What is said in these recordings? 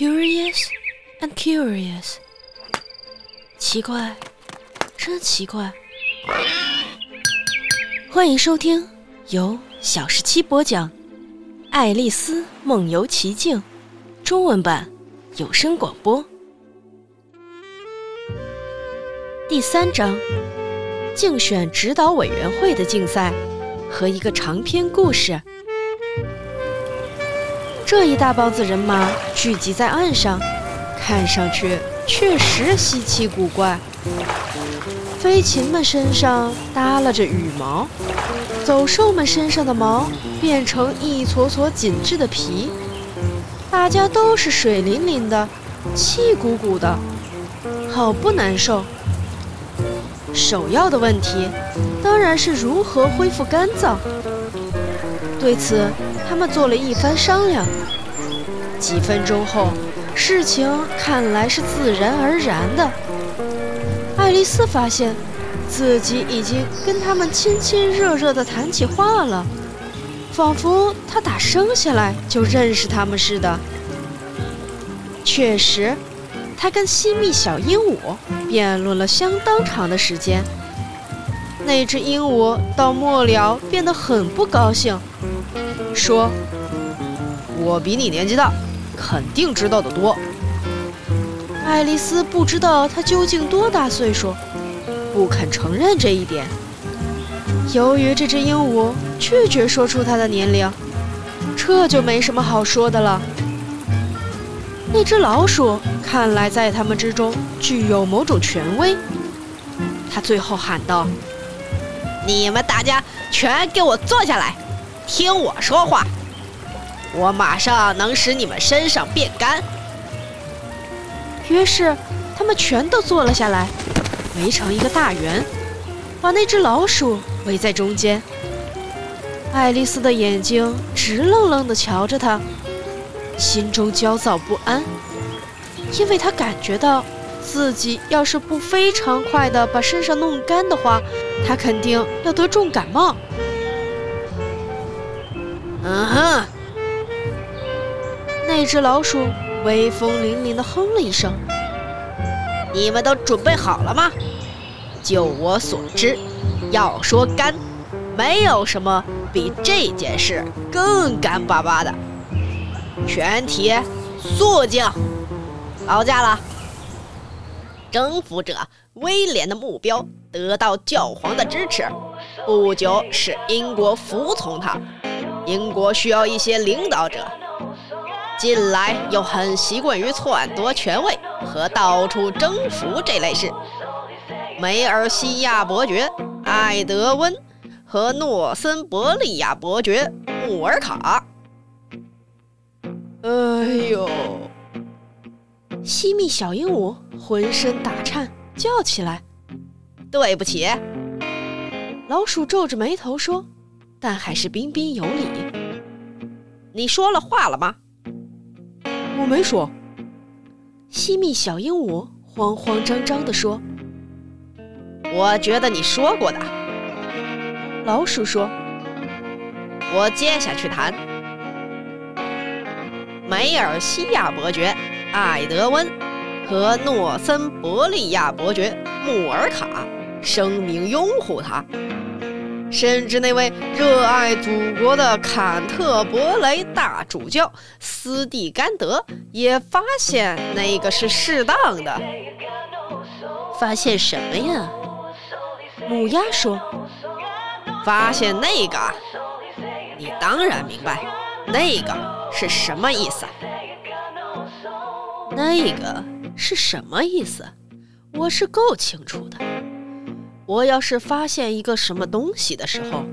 Curious and curious，奇怪，真奇怪。欢迎收听由小十七播讲《爱丽丝梦游奇境》中文版有声广播第三章：竞选指导委员会的竞赛和一个长篇故事。这一大帮子人马聚集在岸上，看上去确实稀奇古怪。飞禽们身上耷拉着羽毛，走兽们身上的毛变成一撮撮紧致的皮，大家都是水淋淋的，气鼓鼓的，好不难受。首要的问题当然是如何恢复干燥。对此，他们做了一番商量。几分钟后，事情看来是自然而然的。爱丽丝发现自己已经跟他们亲亲热热地谈起话了，仿佛她打生下来就认识他们似的。确实，她跟西密小鹦鹉辩论了相当长的时间。那只鹦鹉到末了变得很不高兴。说：“我比你年纪大，肯定知道的多。”爱丽丝不知道他究竟多大岁数，不肯承认这一点。由于这只鹦鹉拒绝说出它的年龄，这就没什么好说的了。那只老鼠看来在他们之中具有某种权威，它最后喊道：“你们大家全给我坐下来！”听我说话，我马上能使你们身上变干。于是，他们全都坐了下来，围成一个大圆，把那只老鼠围在中间。爱丽丝的眼睛直愣愣地瞧着他，心中焦躁不安，因为她感觉到自己要是不非常快地把身上弄干的话，她肯定要得重感冒。嗯哼，那只老鼠威风凛凛地哼了一声。你们都准备好了吗？就我所知，要说干，没有什么比这件事更干巴巴的。全体肃静，劳驾了。征服者威廉的目标得到教皇的支持，不久使英国服从他。英国需要一些领导者，近来又很习惯于篡夺权位和到处征服这类事。梅尔西亚伯爵艾德温和诺森伯利亚伯爵穆尔卡。哎呦！西密小鹦鹉浑身打颤，叫起来：“对不起！”老鼠皱着眉头说。但还是彬彬有礼。你说了话了吗？我没说。西密小鹦鹉慌慌张张地说：“我觉得你说过的。”老鼠说：“我接下去谈。梅尔西亚伯爵艾德温和诺森伯利亚伯爵穆尔卡声明拥护他。”甚至那位热爱祖国的坎特伯雷大主教斯蒂甘德也发现那个是适当的。发现什么呀？母鸭说：“发现那个，你当然明白，那个是什么意思。那个是什么意思？我是够清楚的。”我要是发现一个什么东西的时候，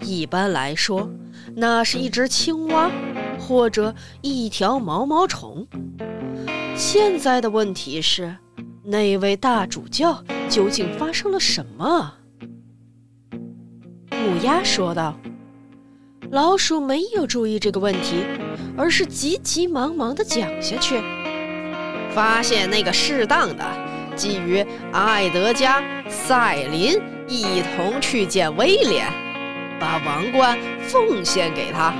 一般来说，那是一只青蛙或者一条毛毛虫。现在的问题是，那位大主教究竟发生了什么？母鸭说道。老鼠没有注意这个问题，而是急急忙忙地讲下去：发现那个适当的。基于艾德加赛琳一同去见威廉，把王冠奉献给他。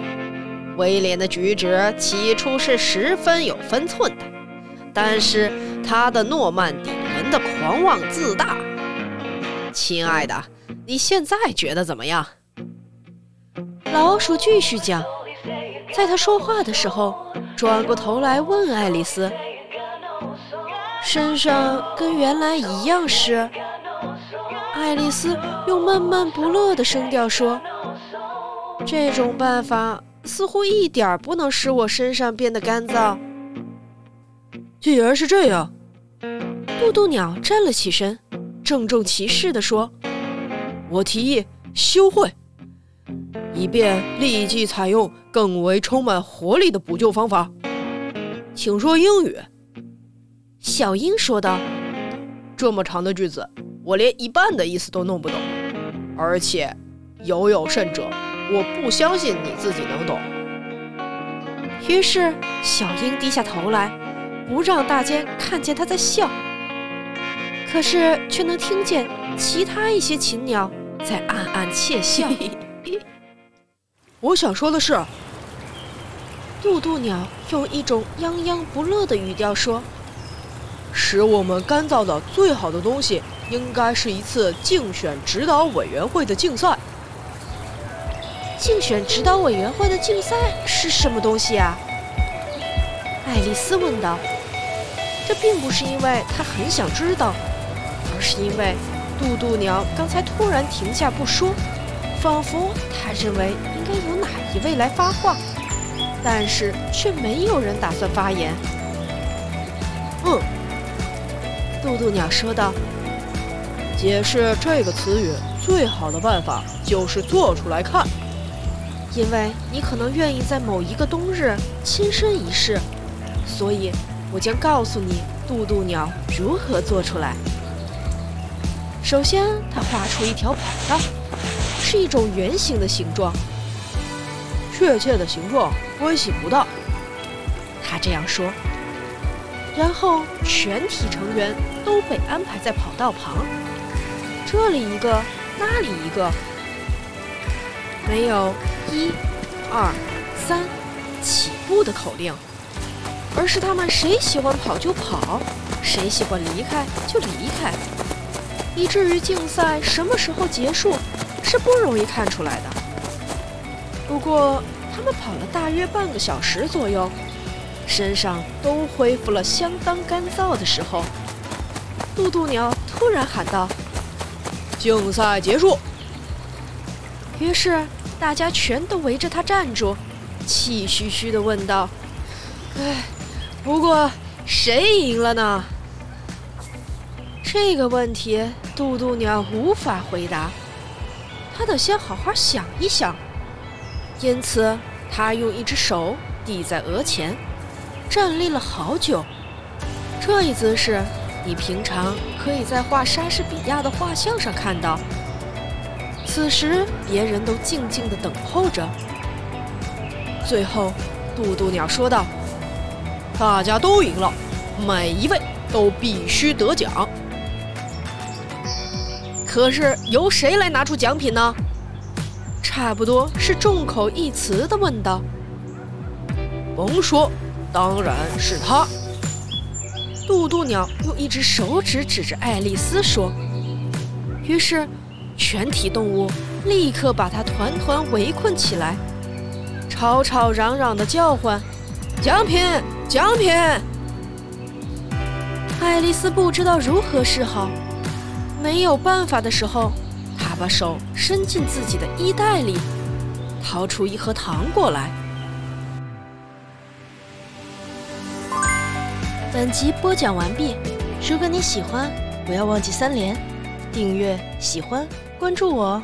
威廉的举止起初是十分有分寸的，但是他的诺曼底人的狂妄自大，亲爱的，你现在觉得怎么样？老鼠继续讲，在他说话的时候，转过头来问爱丽丝：“身上跟原来一样湿？”爱丽丝用闷闷不乐的声调说：“这种办法。”似乎一点不能使我身上变得干燥。既然是这样，渡渡鸟站了起身，郑重其事地说：“我提议休会，以便立即采用更为充满活力的补救方法。请说英语。”小鹰说道：“这么长的句子，我连一半的意思都弄不懂，而且有有甚者。”我不相信你自己能懂。于是小鹰低下头来，不让大家看见她在笑，可是却能听见其他一些禽鸟在暗暗窃笑。我想说的是，渡渡鸟用一种泱泱不乐的语调说：“使我们干燥的最好的东西，应该是一次竞选指导委员会的竞赛。”竞选指导委员会的竞赛是什么东西啊？爱丽丝问道。这并不是因为她很想知道，而是因为渡渡鸟刚才突然停下不说，仿佛他认为应该由哪一位来发话，但是却没有人打算发言。渡渡鸟说道。解释这个词语最好的办法就是做出来看。因为你可能愿意在某一个冬日亲身一试，所以我将告诉你渡渡鸟如何做出来。首先，他画出一条跑道，是一种圆形的形状。确切的形状关系不大，他这样说。然后，全体成员都被安排在跑道旁，这里一个，那里一个，没有。一、二、三，起步的口令，而是他们谁喜欢跑就跑，谁喜欢离开就离开，以至于竞赛什么时候结束是不容易看出来的。不过，他们跑了大约半个小时左右，身上都恢复了相当干燥的时候，渡渡鸟突然喊道：“竞赛结束。”于是。大家全都围着他站住，气吁吁地问道：“哎，不过谁赢了呢？”这个问题，渡渡鸟无法回答，他得先好好想一想。因此，他用一只手抵在额前，站立了好久。这一姿势，你平常可以在画莎士比亚的画像上看到。此时，别人都静静地等候着。最后，渡渡鸟说道：“大家都赢了，每一位都必须得奖。可是，由谁来拿出奖品呢？”差不多是众口一词地问道。“甭说，当然是他。”渡渡鸟用一只手指指着爱丽丝说。于是。全体动物立刻把它团团围困起来，吵吵嚷嚷地叫唤：“奖品，奖品！”爱丽丝不知道如何是好，没有办法的时候，她把手伸进自己的衣袋里，掏出一盒糖果来。本集播讲完毕，如果你喜欢，不要忘记三连、订阅、喜欢。关注我哦。